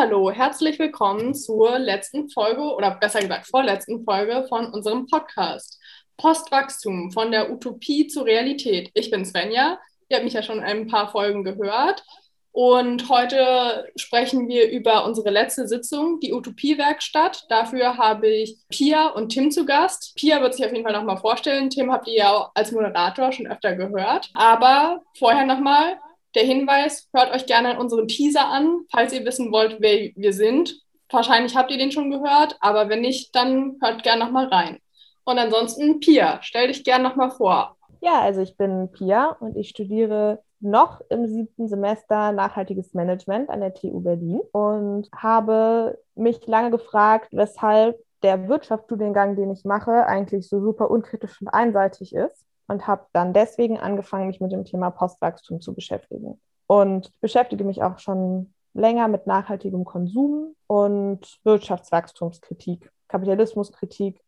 Hallo, herzlich willkommen zur letzten Folge oder besser gesagt vorletzten Folge von unserem Podcast Postwachstum von der Utopie zur Realität. Ich bin Svenja, ihr habt mich ja schon ein paar Folgen gehört und heute sprechen wir über unsere letzte Sitzung, die Utopiewerkstatt. Dafür habe ich Pia und Tim zu Gast. Pia wird sich auf jeden Fall nochmal vorstellen. Tim habt ihr ja als Moderator schon öfter gehört. Aber vorher nochmal, der Hinweis, hört euch gerne unseren Teaser an, falls ihr wissen wollt, wer wir sind. Wahrscheinlich habt ihr den schon gehört, aber wenn nicht, dann hört gerne nochmal rein. Und ansonsten, Pia, stell dich gerne nochmal vor. Ja, also ich bin Pia und ich studiere noch im siebten Semester nachhaltiges Management an der TU Berlin und habe mich lange gefragt, weshalb der Wirtschaftsstudiengang, den ich mache, eigentlich so super unkritisch und einseitig ist und habe dann deswegen angefangen, mich mit dem Thema Postwachstum zu beschäftigen. Und beschäftige mich auch schon länger mit nachhaltigem Konsum und Wirtschaftswachstumskritik, Kapitalismuskritik,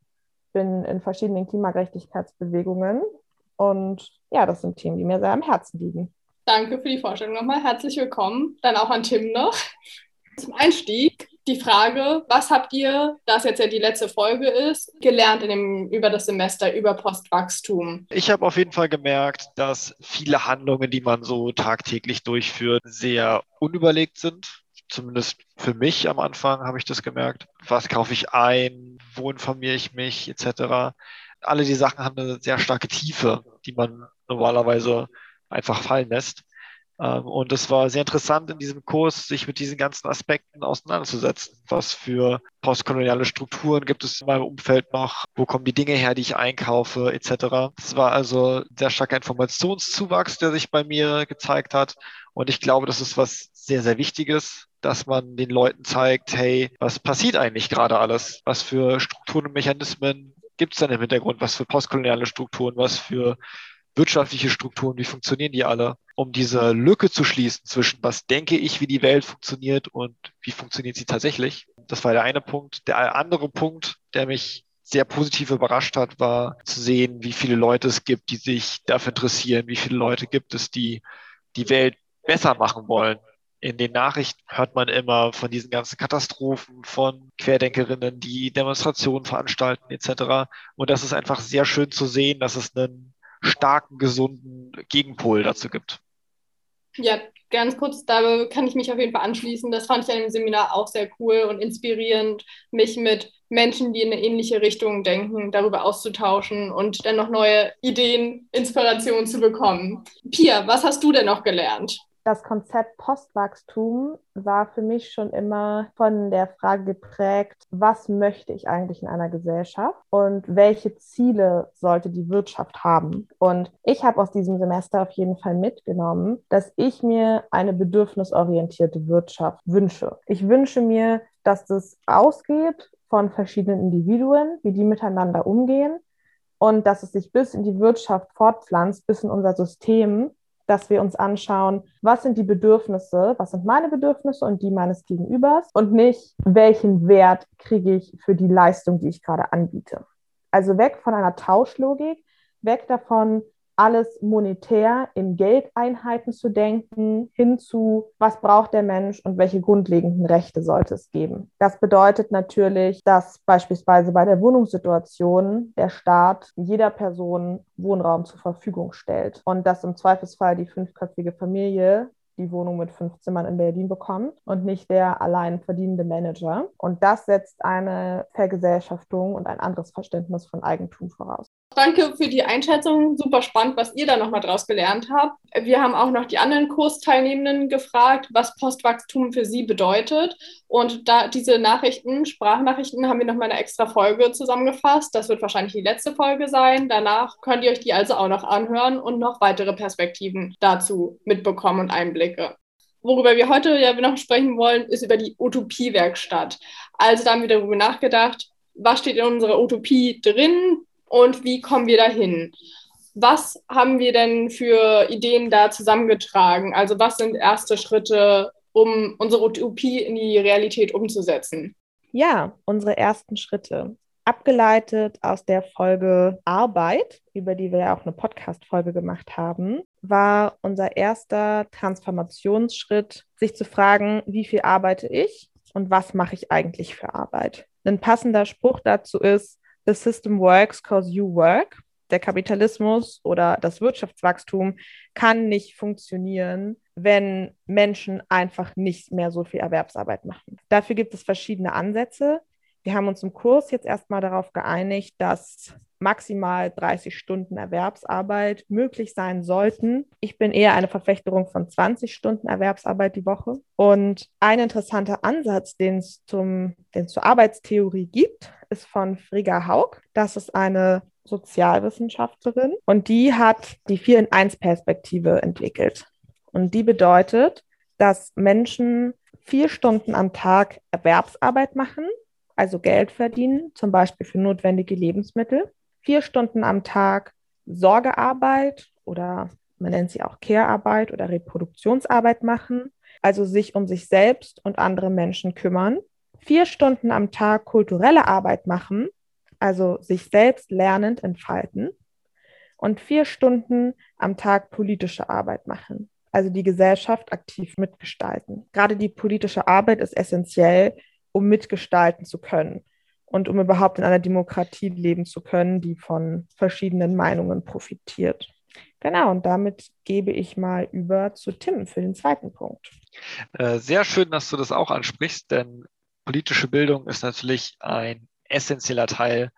bin in verschiedenen Klimagerechtigkeitsbewegungen und ja, das sind Themen, die mir sehr am Herzen liegen. Danke für die Vorstellung nochmal. Herzlich willkommen. Dann auch an Tim noch. Zum Einstieg die Frage, was habt ihr, da es jetzt ja die letzte Folge ist, gelernt in dem, über das Semester, über Postwachstum? Ich habe auf jeden Fall gemerkt, dass viele Handlungen, die man so tagtäglich durchführt, sehr unüberlegt sind. Zumindest für mich am Anfang habe ich das gemerkt. Was kaufe ich ein? Wo informiere ich mich? Etc. Alle die Sachen haben eine sehr starke Tiefe, die man normalerweise einfach fallen lässt. Ähm, und es war sehr interessant in diesem Kurs, sich mit diesen ganzen Aspekten auseinanderzusetzen. Was für postkoloniale Strukturen gibt es in meinem Umfeld noch? Wo kommen die Dinge her, die ich einkaufe, etc. Es war also sehr starker Informationszuwachs, der sich bei mir gezeigt hat. Und ich glaube, das ist was sehr, sehr Wichtiges, dass man den Leuten zeigt, hey, was passiert eigentlich gerade alles? Was für Strukturen und Mechanismen gibt es denn im Hintergrund? Was für postkoloniale Strukturen? Was für wirtschaftliche Strukturen, wie funktionieren die alle, um diese Lücke zu schließen zwischen was denke ich, wie die Welt funktioniert und wie funktioniert sie tatsächlich. Das war der eine Punkt. Der andere Punkt, der mich sehr positiv überrascht hat, war zu sehen, wie viele Leute es gibt, die sich dafür interessieren, wie viele Leute gibt es, die die Welt besser machen wollen. In den Nachrichten hört man immer von diesen ganzen Katastrophen, von Querdenkerinnen, die Demonstrationen veranstalten etc. Und das ist einfach sehr schön zu sehen, dass es einen starken, gesunden Gegenpol dazu gibt. Ja, ganz kurz, da kann ich mich auf jeden Fall anschließen. Das fand ich an dem Seminar auch sehr cool und inspirierend, mich mit Menschen, die in eine ähnliche Richtung denken, darüber auszutauschen und dann noch neue Ideen, Inspirationen zu bekommen. Pia, was hast du denn noch gelernt? Das Konzept Postwachstum war für mich schon immer von der Frage geprägt, was möchte ich eigentlich in einer Gesellschaft und welche Ziele sollte die Wirtschaft haben. Und ich habe aus diesem Semester auf jeden Fall mitgenommen, dass ich mir eine bedürfnisorientierte Wirtschaft wünsche. Ich wünsche mir, dass das ausgeht von verschiedenen Individuen, wie die miteinander umgehen und dass es sich bis in die Wirtschaft fortpflanzt, bis in unser System dass wir uns anschauen, was sind die Bedürfnisse, was sind meine Bedürfnisse und die meines Gegenübers und nicht, welchen Wert kriege ich für die Leistung, die ich gerade anbiete. Also weg von einer Tauschlogik, weg davon, alles monetär in Geldeinheiten zu denken, hinzu, was braucht der Mensch und welche grundlegenden Rechte sollte es geben. Das bedeutet natürlich, dass beispielsweise bei der Wohnungssituation der Staat jeder Person Wohnraum zur Verfügung stellt und dass im Zweifelsfall die fünfköpfige Familie die Wohnung mit fünf Zimmern in Berlin bekommt und nicht der allein verdienende Manager. Und das setzt eine Vergesellschaftung und ein anderes Verständnis von Eigentum voraus. Danke für die Einschätzung. Super spannend, was ihr da nochmal draus gelernt habt. Wir haben auch noch die anderen Kursteilnehmenden gefragt, was Postwachstum für sie bedeutet. Und da diese Nachrichten, Sprachnachrichten, haben wir nochmal eine extra Folge zusammengefasst. Das wird wahrscheinlich die letzte Folge sein. Danach könnt ihr euch die also auch noch anhören und noch weitere Perspektiven dazu mitbekommen und Einblicke. Worüber wir heute ja noch sprechen wollen, ist über die Utopiewerkstatt. Also da haben wir darüber nachgedacht, was steht in unserer Utopie drin, und wie kommen wir dahin? Was haben wir denn für Ideen da zusammengetragen? Also was sind erste Schritte, um unsere Utopie in die Realität umzusetzen? Ja, unsere ersten Schritte. Abgeleitet aus der Folge Arbeit, über die wir ja auch eine Podcast-Folge gemacht haben, war unser erster Transformationsschritt, sich zu fragen, wie viel arbeite ich und was mache ich eigentlich für Arbeit. Ein passender Spruch dazu ist, The system works cause you work. Der Kapitalismus oder das Wirtschaftswachstum kann nicht funktionieren, wenn Menschen einfach nicht mehr so viel Erwerbsarbeit machen. Dafür gibt es verschiedene Ansätze. Wir haben uns im Kurs jetzt erstmal darauf geeinigt, dass maximal 30 Stunden Erwerbsarbeit möglich sein sollten. Ich bin eher eine Verfechterung von 20 Stunden Erwerbsarbeit die Woche. Und ein interessanter Ansatz, den es zum, den zur Arbeitstheorie gibt, ist von Frigga Haug. Das ist eine Sozialwissenschaftlerin und die hat die 4 in 1 Perspektive entwickelt. Und die bedeutet, dass Menschen vier Stunden am Tag Erwerbsarbeit machen also Geld verdienen, zum Beispiel für notwendige Lebensmittel, vier Stunden am Tag Sorgearbeit oder man nennt sie auch Care-Arbeit oder Reproduktionsarbeit machen, also sich um sich selbst und andere Menschen kümmern, vier Stunden am Tag kulturelle Arbeit machen, also sich selbst lernend entfalten. Und vier Stunden am Tag politische Arbeit machen, also die Gesellschaft aktiv mitgestalten. Gerade die politische Arbeit ist essentiell, um mitgestalten zu können und um überhaupt in einer Demokratie leben zu können, die von verschiedenen Meinungen profitiert. Genau, und damit gebe ich mal über zu Tim für den zweiten Punkt. Äh, sehr schön, dass du das auch ansprichst, denn politische Bildung ist natürlich ein essentieller Teil,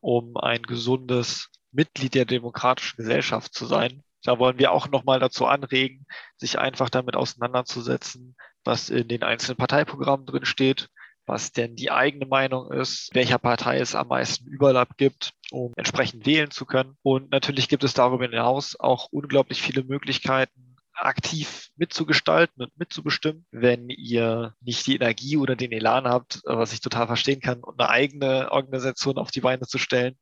um ein gesundes Mitglied der demokratischen Gesellschaft zu sein. Da wollen wir auch nochmal dazu anregen, sich einfach damit auseinanderzusetzen, was in den einzelnen Parteiprogrammen drin steht, was denn die eigene Meinung ist, welcher Partei es am meisten Überlapp gibt, um entsprechend wählen zu können. Und natürlich gibt es darüber hinaus auch unglaublich viele Möglichkeiten, aktiv mitzugestalten und mitzubestimmen, wenn ihr nicht die Energie oder den Elan habt, was ich total verstehen kann, eine eigene Organisation auf die Beine zu stellen,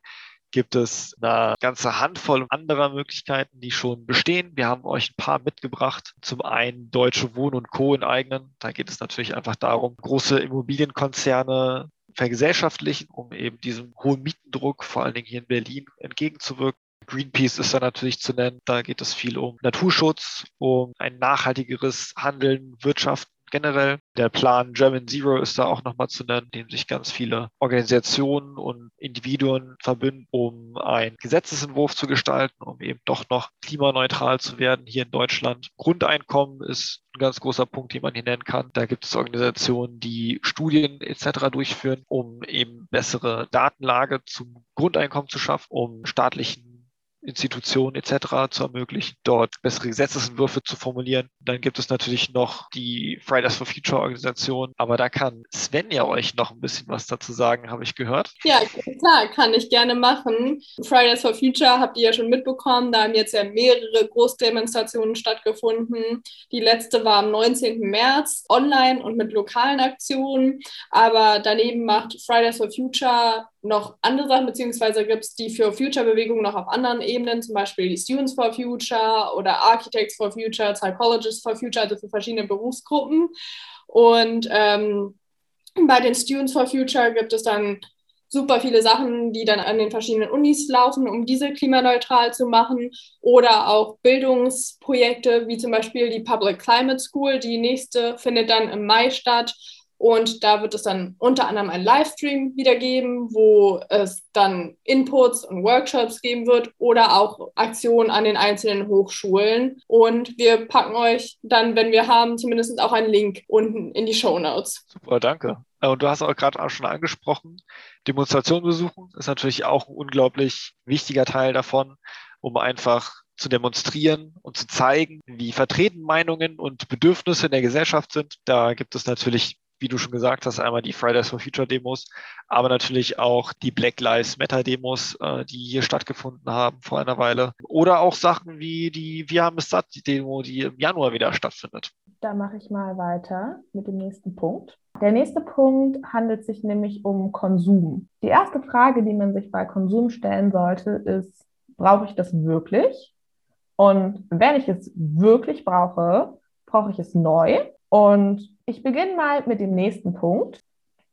gibt es eine ganze Handvoll anderer Möglichkeiten, die schon bestehen. Wir haben euch ein paar mitgebracht. Zum einen Deutsche Wohnen und Co. enteignen. Da geht es natürlich einfach darum, große Immobilienkonzerne vergesellschaftlichen, um eben diesem hohen Mietendruck, vor allen Dingen hier in Berlin, entgegenzuwirken. Greenpeace ist da natürlich zu nennen. Da geht es viel um Naturschutz, um ein nachhaltigeres Handeln, Wirtschaften generell. Der Plan German Zero ist da auch nochmal zu nennen, dem sich ganz viele Organisationen und Individuen verbünden, um einen Gesetzesentwurf zu gestalten, um eben doch noch klimaneutral zu werden hier in Deutschland. Grundeinkommen ist ein ganz großer Punkt, den man hier nennen kann. Da gibt es Organisationen, die Studien etc. durchführen, um eben bessere Datenlage zum Grundeinkommen zu schaffen, um staatlichen Institutionen etc. zu ermöglichen, dort bessere Gesetzesentwürfe zu formulieren. Dann gibt es natürlich noch die Fridays for Future Organisation, aber da kann Sven ja euch noch ein bisschen was dazu sagen, habe ich gehört. Ja, klar, kann ich gerne machen. Fridays for Future habt ihr ja schon mitbekommen, da haben jetzt ja mehrere Großdemonstrationen stattgefunden. Die letzte war am 19. März online und mit lokalen Aktionen, aber daneben macht Fridays for Future noch andere Sachen, beziehungsweise gibt es die für Future-Bewegung noch auf anderen Ebenen, zum Beispiel die Students for Future oder Architects for Future, Psychologists for Future, also für verschiedene Berufsgruppen. Und ähm, bei den Students for Future gibt es dann super viele Sachen, die dann an den verschiedenen Unis laufen, um diese klimaneutral zu machen. Oder auch Bildungsprojekte, wie zum Beispiel die Public Climate School. Die nächste findet dann im Mai statt und da wird es dann unter anderem einen Livestream wieder geben, wo es dann Inputs und Workshops geben wird oder auch Aktionen an den einzelnen Hochschulen. Und wir packen euch dann, wenn wir haben, zumindest auch einen Link unten in die Show Notes. Super, danke. Äh, und du hast auch gerade auch schon angesprochen, Demonstrationen besuchen ist natürlich auch ein unglaublich wichtiger Teil davon, um einfach zu demonstrieren und zu zeigen, wie vertreten Meinungen und Bedürfnisse in der Gesellschaft sind. Da gibt es natürlich wie du schon gesagt hast, einmal die Fridays for Future Demos, aber natürlich auch die Black Lives Matter Demos, äh, die hier stattgefunden haben vor einer Weile. Oder auch Sachen wie die Wir haben es satt, die Demo, die im Januar wieder stattfindet. Da mache ich mal weiter mit dem nächsten Punkt. Der nächste Punkt handelt sich nämlich um Konsum. Die erste Frage, die man sich bei Konsum stellen sollte, ist, brauche ich das wirklich? Und wenn ich es wirklich brauche, brauche ich es neu? Und ich beginne mal mit dem nächsten Punkt.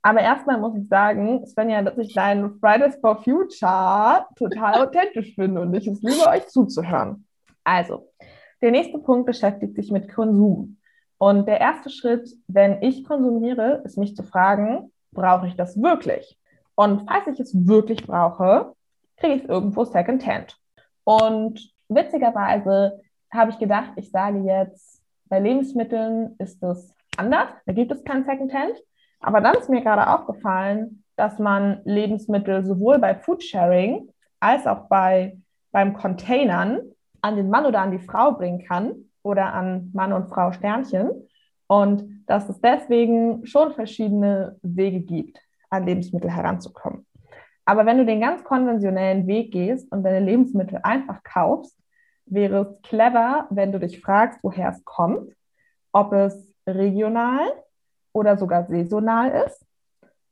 Aber erstmal muss ich sagen, Svenja, dass ich deinen Fridays for Future total authentisch finde und ich es liebe, euch zuzuhören. Also, der nächste Punkt beschäftigt sich mit Konsum. Und der erste Schritt, wenn ich konsumiere, ist mich zu fragen, brauche ich das wirklich? Und falls ich es wirklich brauche, kriege ich es irgendwo secondhand. Und witzigerweise habe ich gedacht, ich sage jetzt, bei Lebensmitteln ist es anders, da gibt es kein Secondhand. Aber dann ist mir gerade aufgefallen, dass man Lebensmittel sowohl bei Foodsharing als auch bei, beim Containern an den Mann oder an die Frau bringen kann oder an Mann und Frau Sternchen. Und dass es deswegen schon verschiedene Wege gibt, an Lebensmittel heranzukommen. Aber wenn du den ganz konventionellen Weg gehst und deine Lebensmittel einfach kaufst, wäre es clever, wenn du dich fragst, woher es kommt, ob es regional oder sogar saisonal ist.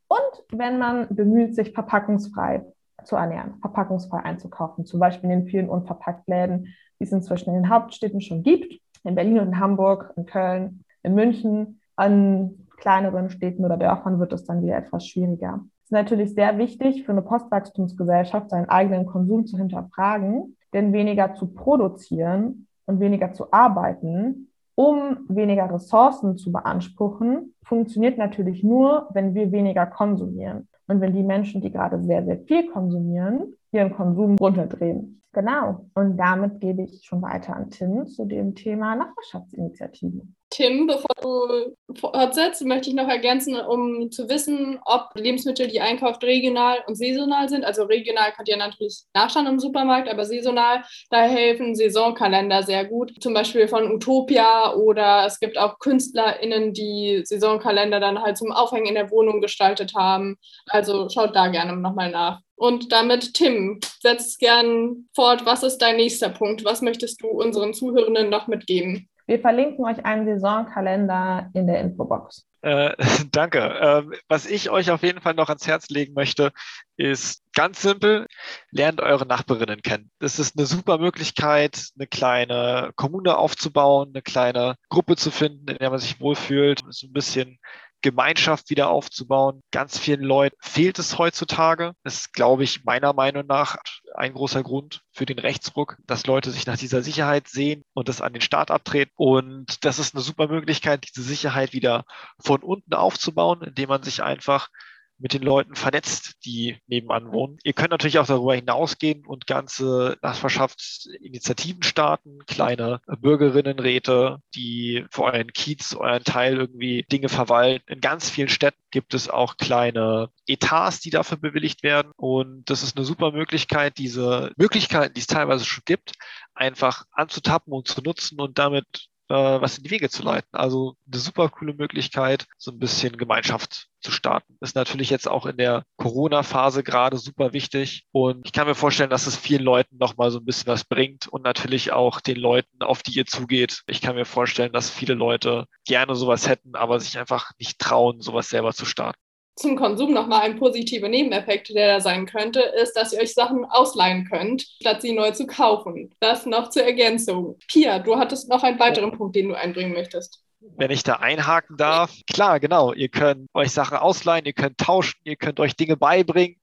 Und wenn man bemüht, sich verpackungsfrei zu ernähren, verpackungsfrei einzukaufen, zum Beispiel in den vielen Unverpacktläden, die es inzwischen in den Hauptstädten schon gibt, in Berlin und in Hamburg, in Köln, in München, an kleineren Städten oder Dörfern wird es dann wieder etwas schwieriger. Es ist natürlich sehr wichtig für eine Postwachstumsgesellschaft, seinen eigenen Konsum zu hinterfragen, denn weniger zu produzieren und weniger zu arbeiten um weniger Ressourcen zu beanspruchen, funktioniert natürlich nur, wenn wir weniger konsumieren. Und wenn die Menschen, die gerade sehr, sehr viel konsumieren, ihren Konsum runterdrehen. Genau. Und damit gebe ich schon weiter an Tim zu dem Thema Nachbarschaftsinitiativen. Tim, bevor du fortsetzt, möchte ich noch ergänzen, um zu wissen, ob Lebensmittel, die einkauft, regional und saisonal sind. Also regional könnt ihr natürlich nachschauen im Supermarkt, aber saisonal, da helfen Saisonkalender sehr gut. Zum Beispiel von Utopia oder es gibt auch KünstlerInnen, die Saisonkalender dann halt zum Aufhängen in der Wohnung gestaltet haben. Also schaut da gerne nochmal nach. Und damit, Tim, setz gern fort. Was ist dein nächster Punkt? Was möchtest du unseren Zuhörenden noch mitgeben? Wir verlinken euch einen Saisonkalender in der Infobox. Äh, danke. Ähm, was ich euch auf jeden Fall noch ans Herz legen möchte, ist ganz simpel, lernt eure Nachbarinnen kennen. Das ist eine super Möglichkeit, eine kleine Kommune aufzubauen, eine kleine Gruppe zu finden, in der man sich wohlfühlt, so ein bisschen Gemeinschaft wieder aufzubauen. Ganz vielen Leuten fehlt es heutzutage. Das ist, glaube ich, meiner Meinung nach ein großer Grund für den Rechtsruck, dass Leute sich nach dieser Sicherheit sehen und das an den Staat abtreten. Und das ist eine super Möglichkeit, diese Sicherheit wieder von unten aufzubauen, indem man sich einfach mit den Leuten vernetzt, die nebenan wohnen. Ihr könnt natürlich auch darüber hinausgehen und ganze Nachbarschaftsinitiativen starten, kleine Bürgerinnenräte, die für euren Kiez, euren Teil irgendwie Dinge verwalten. In ganz vielen Städten gibt es auch kleine Etats, die dafür bewilligt werden. Und das ist eine super Möglichkeit, diese Möglichkeiten, die es teilweise schon gibt, einfach anzutappen und zu nutzen und damit äh, was in die Wege zu leiten. Also eine super coole Möglichkeit, so ein bisschen Gemeinschaft zu starten. Ist natürlich jetzt auch in der Corona-Phase gerade super wichtig. Und ich kann mir vorstellen, dass es vielen Leuten nochmal so ein bisschen was bringt und natürlich auch den Leuten, auf die ihr zugeht. Ich kann mir vorstellen, dass viele Leute gerne sowas hätten, aber sich einfach nicht trauen, sowas selber zu starten zum Konsum nochmal ein positiver Nebeneffekt, der da sein könnte, ist, dass ihr euch Sachen ausleihen könnt, statt sie neu zu kaufen. Das noch zur Ergänzung. Pia, du hattest noch einen weiteren Punkt, den du einbringen möchtest. Wenn ich da einhaken darf, klar, genau, ihr könnt euch Sachen ausleihen, ihr könnt tauschen, ihr könnt euch Dinge beibringen.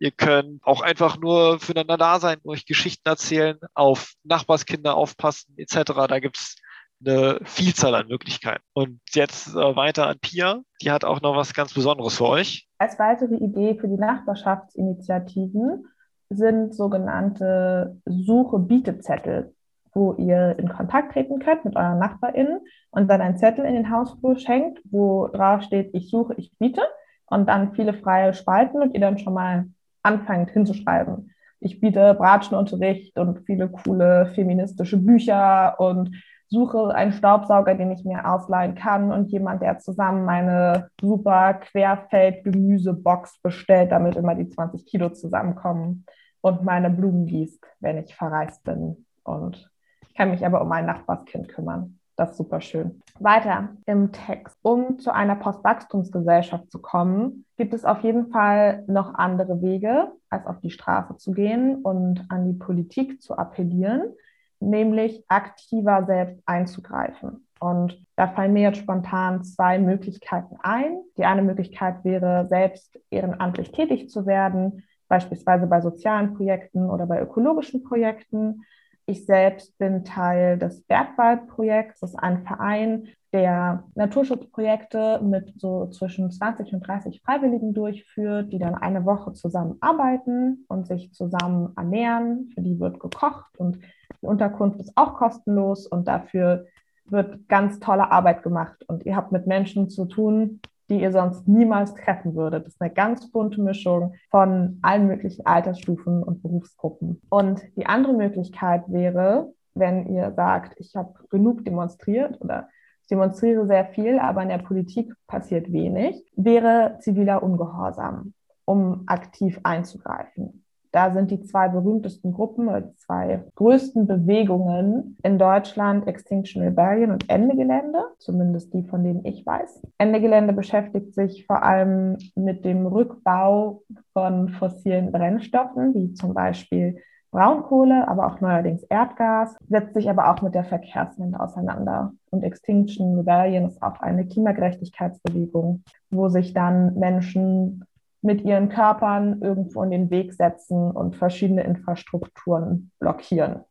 Ihr könnt auch einfach nur füreinander da sein, euch Geschichten erzählen, auf Nachbarskinder aufpassen, etc. Da gibt es eine Vielzahl an Möglichkeiten. Und jetzt äh, weiter an Pia. Die hat auch noch was ganz Besonderes für euch. Als weitere Idee für die Nachbarschaftsinitiativen sind sogenannte Suche-Bietezettel, wo ihr in Kontakt treten könnt mit euren NachbarInnen und dann einen Zettel in den Hausflur schenkt, wo drauf steht, ich suche, ich biete und dann viele freie Spalten und ihr dann schon mal anfangt hinzuschreiben. Ich biete Bratschenunterricht und viele coole feministische Bücher und suche einen Staubsauger, den ich mir ausleihen kann und jemand, der zusammen meine super Querfeld-Gemüsebox bestellt, damit immer die 20 Kilo zusammenkommen und meine Blumen gießt, wenn ich verreist bin. Und ich kann mich aber um mein Nachbarskind kümmern. Das ist super schön. Weiter im Text. Um zu einer Postwachstumsgesellschaft zu kommen, gibt es auf jeden Fall noch andere Wege, als auf die Straße zu gehen und an die Politik zu appellieren nämlich aktiver selbst einzugreifen. Und da fallen mir jetzt spontan zwei Möglichkeiten ein. Die eine Möglichkeit wäre, selbst ehrenamtlich tätig zu werden, beispielsweise bei sozialen Projekten oder bei ökologischen Projekten. Ich selbst bin Teil des Bergwaldprojekts. Das ist ein Verein, der Naturschutzprojekte mit so zwischen 20 und 30 Freiwilligen durchführt, die dann eine Woche zusammen arbeiten und sich zusammen ernähren. Für die wird gekocht und die Unterkunft ist auch kostenlos und dafür wird ganz tolle Arbeit gemacht. Und ihr habt mit Menschen zu tun, die ihr sonst niemals treffen würdet. Das ist eine ganz bunte Mischung von allen möglichen Altersstufen und Berufsgruppen. Und die andere Möglichkeit wäre, wenn ihr sagt, ich habe genug demonstriert oder ich demonstriere sehr viel, aber in der Politik passiert wenig, wäre ziviler Ungehorsam, um aktiv einzugreifen. Da sind die zwei berühmtesten Gruppen oder zwei größten Bewegungen in Deutschland Extinction Rebellion und Ende Gelände, zumindest die, von denen ich weiß. Ende Gelände beschäftigt sich vor allem mit dem Rückbau von fossilen Brennstoffen, wie zum Beispiel Braunkohle, aber auch neuerdings Erdgas, setzt sich aber auch mit der Verkehrswende auseinander. Und Extinction Rebellion ist auch eine Klimagerechtigkeitsbewegung, wo sich dann Menschen mit ihren Körpern irgendwo in den Weg setzen und verschiedene Infrastrukturen blockieren.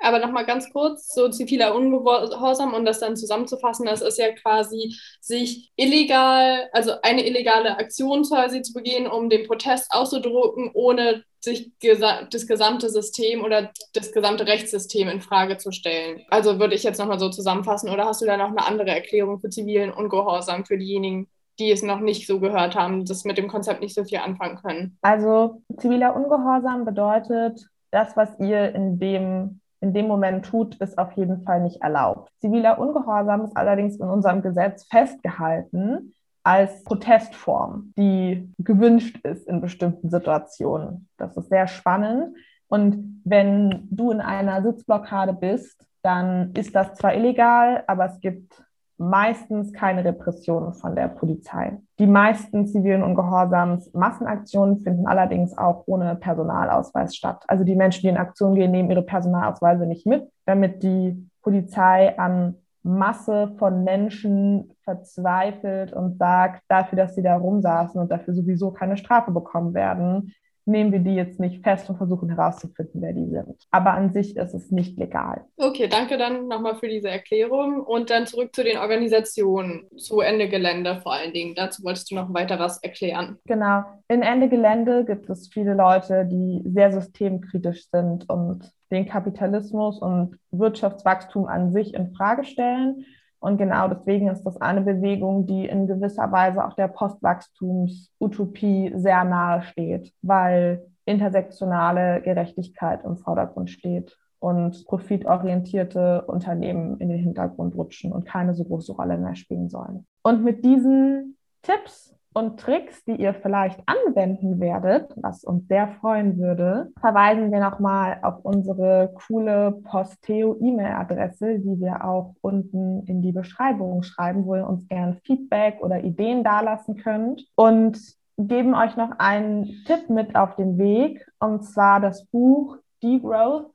Aber nochmal ganz kurz, so ziviler Ungehorsam, um das dann zusammenzufassen, das ist ja quasi, sich illegal, also eine illegale Aktion quasi zu begehen, um den Protest auszudrucken, ohne sich das gesamte System oder das gesamte Rechtssystem in Frage zu stellen. Also würde ich jetzt nochmal so zusammenfassen, oder hast du da noch eine andere Erklärung für zivilen Ungehorsam für diejenigen, die es noch nicht so gehört haben, das mit dem Konzept nicht so viel anfangen können? Also ziviler Ungehorsam bedeutet, das, was ihr in dem in dem Moment tut, ist auf jeden Fall nicht erlaubt. Ziviler Ungehorsam ist allerdings in unserem Gesetz festgehalten als Protestform, die gewünscht ist in bestimmten Situationen. Das ist sehr spannend. Und wenn du in einer Sitzblockade bist, dann ist das zwar illegal, aber es gibt meistens keine Repressionen von der Polizei. Die meisten zivilen Ungehorsams Massenaktionen finden allerdings auch ohne Personalausweis statt. Also die Menschen, die in Aktion gehen, nehmen ihre Personalausweise nicht mit, damit die Polizei an Masse von Menschen verzweifelt und sagt, dafür, dass sie da rumsaßen und dafür sowieso keine Strafe bekommen werden, nehmen wir die jetzt nicht fest und versuchen herauszufinden, wer die sind. Aber an sich ist es nicht legal. Okay, danke dann nochmal für diese Erklärung. Und dann zurück zu den Organisationen, zu Ende Gelände vor allen Dingen. Dazu wolltest du noch weiter was erklären. Genau. In Ende Gelände gibt es viele Leute, die sehr systemkritisch sind und den Kapitalismus und Wirtschaftswachstum an sich in Frage stellen und genau deswegen ist das eine Bewegung, die in gewisser Weise auch der Postwachstumsutopie sehr nahe steht, weil intersektionale Gerechtigkeit im Vordergrund steht und profitorientierte Unternehmen in den Hintergrund rutschen und keine so große Rolle mehr spielen sollen. Und mit diesen Tipps und Tricks, die ihr vielleicht anwenden werdet, was uns sehr freuen würde, verweisen wir nochmal auf unsere coole Posteo-E-Mail-Adresse, die wir auch unten in die Beschreibung schreiben, wo ihr uns gerne Feedback oder Ideen dalassen könnt. Und geben euch noch einen Tipp mit auf den Weg, und zwar das Buch Degrowth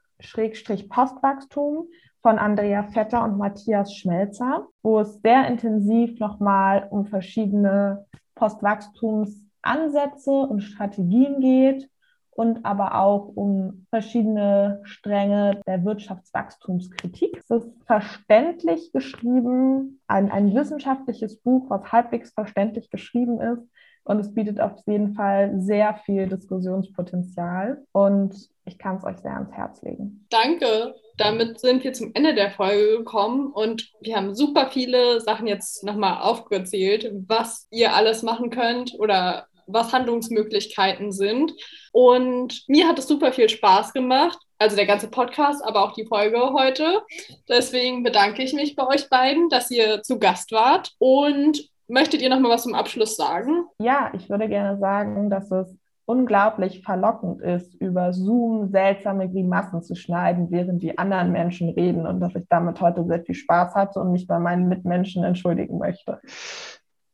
Postwachstum von Andrea Vetter und Matthias Schmelzer, wo es sehr intensiv nochmal um verschiedene Postwachstumsansätze und Strategien geht und aber auch um verschiedene Stränge der Wirtschaftswachstumskritik. Es ist verständlich geschrieben, ein, ein wissenschaftliches Buch, was halbwegs verständlich geschrieben ist. Und es bietet auf jeden Fall sehr viel Diskussionspotenzial. Und ich kann es euch sehr ans Herz legen. Danke damit sind wir zum Ende der Folge gekommen und wir haben super viele Sachen jetzt nochmal aufgezählt, was ihr alles machen könnt oder was Handlungsmöglichkeiten sind. Und mir hat es super viel Spaß gemacht. Also der ganze Podcast, aber auch die Folge heute. Deswegen bedanke ich mich bei euch beiden, dass ihr zu Gast wart. Und möchtet ihr noch mal was zum Abschluss sagen? Ja, ich würde gerne sagen, dass es unglaublich verlockend ist, über Zoom seltsame Grimassen zu schneiden, während die anderen Menschen reden und dass ich damit heute sehr viel Spaß hatte und mich bei meinen Mitmenschen entschuldigen möchte.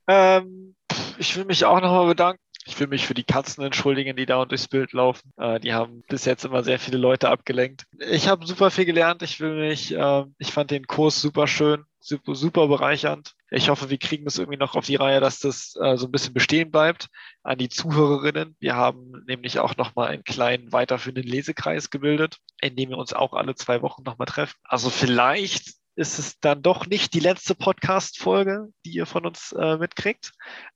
Ähm, ich will mich auch nochmal bedanken. Ich will mich für die Katzen entschuldigen, die da und durchs Bild laufen. Äh, die haben bis jetzt immer sehr viele Leute abgelenkt. Ich habe super viel gelernt. Ich will mich, äh, ich fand den Kurs super schön, super, super bereichernd. Ich hoffe, wir kriegen es irgendwie noch auf die Reihe, dass das äh, so ein bisschen bestehen bleibt. An die Zuhörerinnen. Wir haben nämlich auch nochmal einen kleinen weiterführenden Lesekreis gebildet, in dem wir uns auch alle zwei Wochen nochmal treffen. Also vielleicht ist es dann doch nicht die letzte Podcast-Folge, die ihr von uns äh, mitkriegt.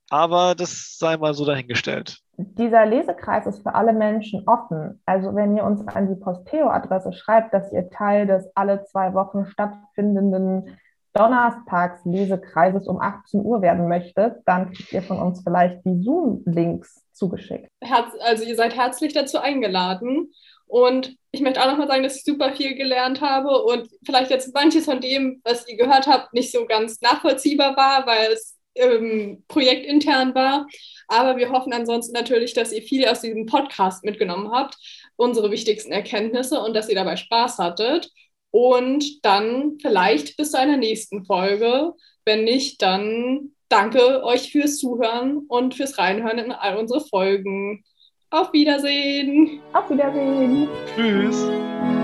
Aber das sei mal so dahingestellt. Dieser Lesekreis ist für alle Menschen offen. Also wenn ihr uns an die Posteo-Adresse schreibt, dass ihr Teil des alle zwei Wochen stattfindenden Donnerstags-Lesekreises um 18 Uhr werden möchtet, dann kriegt ihr von uns vielleicht die Zoom-Links zugeschickt. Herz, also ihr seid herzlich dazu eingeladen. Und ich möchte auch nochmal sagen, dass ich super viel gelernt habe und vielleicht jetzt manches von dem, was ihr gehört habt, nicht so ganz nachvollziehbar war, weil es ähm, projektintern war. Aber wir hoffen ansonsten natürlich, dass ihr viel aus diesem Podcast mitgenommen habt, unsere wichtigsten Erkenntnisse und dass ihr dabei Spaß hattet. Und dann vielleicht bis zu einer nächsten Folge. Wenn nicht, dann danke euch fürs Zuhören und fürs Reinhören in all unsere Folgen. Auf Wiedersehen. Auf Wiedersehen. Tschüss.